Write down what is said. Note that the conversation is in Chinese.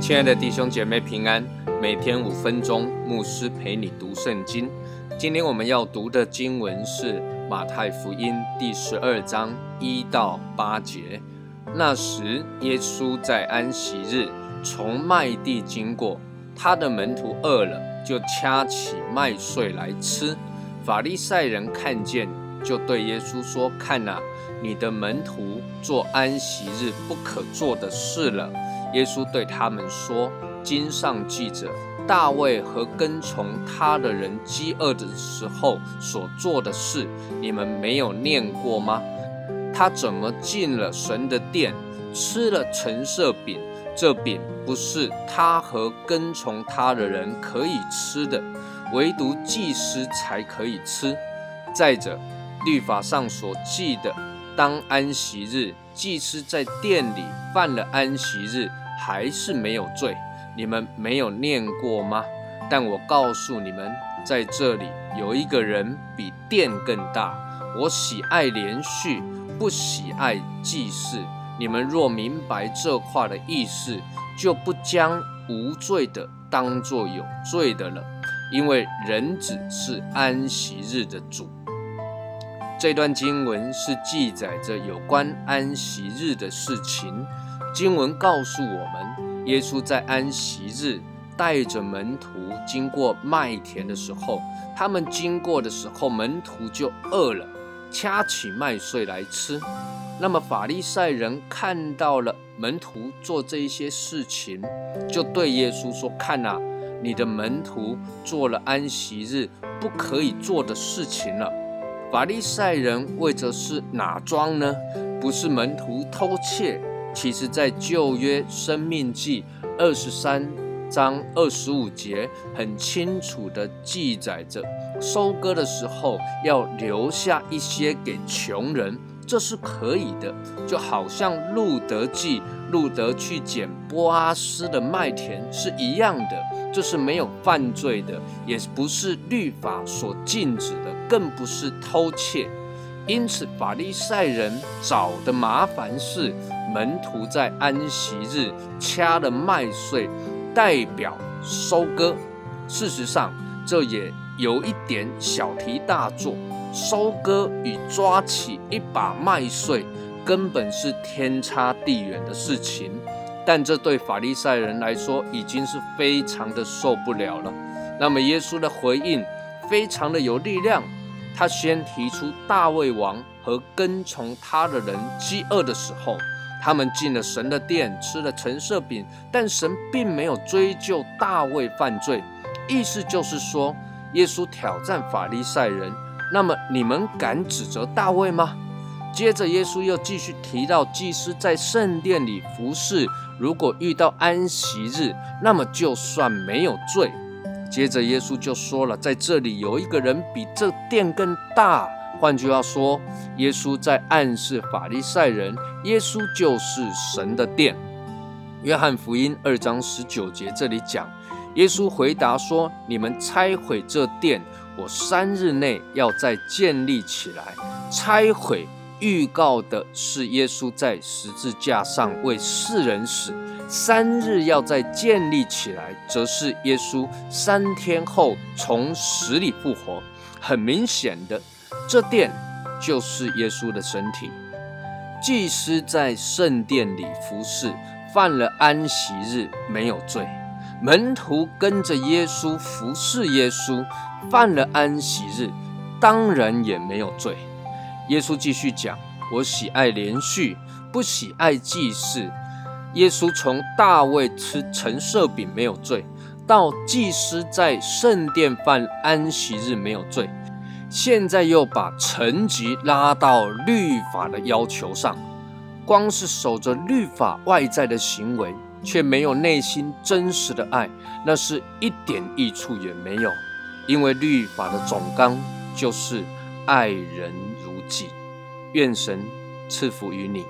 亲爱的弟兄姐妹平安，每天五分钟，牧师陪你读圣经。今天我们要读的经文是马太福音第十二章一到八节。那时，耶稣在安息日从麦地经过，他的门徒饿了，就掐起麦穗来吃。法利赛人看见，就对耶稣说：“看哪，你的门徒做安息日不可做的事了。”耶稣对他们说：“经上记着，大卫和跟从他的人饥饿的时候所做的事，你们没有念过吗？他怎么进了神的殿，吃了陈设饼？这饼不是他和跟从他的人可以吃的，唯独祭司才可以吃。再者，律法上所记的，当安息日，祭司在殿里犯了安息日。”还是没有罪，你们没有念过吗？但我告诉你们，在这里有一个人比殿更大。我喜爱连续，不喜爱祭祀。你们若明白这话的意思，就不将无罪的当作有罪的了，因为人子是安息日的主。这段经文是记载着有关安息日的事情。经文告诉我们，耶稣在安息日带着门徒经过麦田的时候，他们经过的时候，门徒就饿了，掐起麦穗来吃。那么法利赛人看到了门徒做这一些事情，就对耶稣说：“看呐，你的门徒做了安息日不可以做的事情了。”法利赛人为着是哪桩呢？不是门徒偷窃。其实，在旧约生命记二十三章二十五节，很清楚的记载着，收割的时候要留下一些给穷人，这是可以的。就好像路德记，路德去捡波阿斯的麦田是一样的，这是没有犯罪的，也不是律法所禁止的，更不是偷窃。因此，法利赛人找的麻烦是门徒在安息日掐了麦穗，代表收割。事实上，这也有一点小题大做。收割与抓起一把麦穗，根本是天差地远的事情。但这对法利赛人来说，已经是非常的受不了了。那么，耶稣的回应非常的有力量。他先提出大卫王和跟从他的人饥饿的时候，他们进了神的殿，吃了陈设饼，但神并没有追究大卫犯罪。意思就是说，耶稣挑战法利赛人，那么你们敢指责大卫吗？接着，耶稣又继续提到祭司在圣殿里服侍，如果遇到安息日，那么就算没有罪。接着，耶稣就说了，在这里有一个人比这殿更大。换句话说，耶稣在暗示法利赛人，耶稣就是神的殿。约翰福音二章十九节这里讲，耶稣回答说：“你们拆毁这殿，我三日内要再建立起来。”拆毁预告的是耶稣在十字架上为世人死。三日要再建立起来，则是耶稣三天后从死里复活。很明显的，这殿就是耶稣的身体。祭司在圣殿里服侍，犯了安息日没有罪；门徒跟着耶稣服侍耶稣，犯了安息日，当然也没有罪。耶稣继续讲：“我喜爱连续，不喜爱祭祀。”耶稣从大卫吃陈设饼没有罪，到祭司在圣殿犯安息日没有罪，现在又把层级拉到律法的要求上。光是守着律法外在的行为，却没有内心真实的爱，那是一点益处也没有。因为律法的总纲就是爱人如己。愿神赐福于你。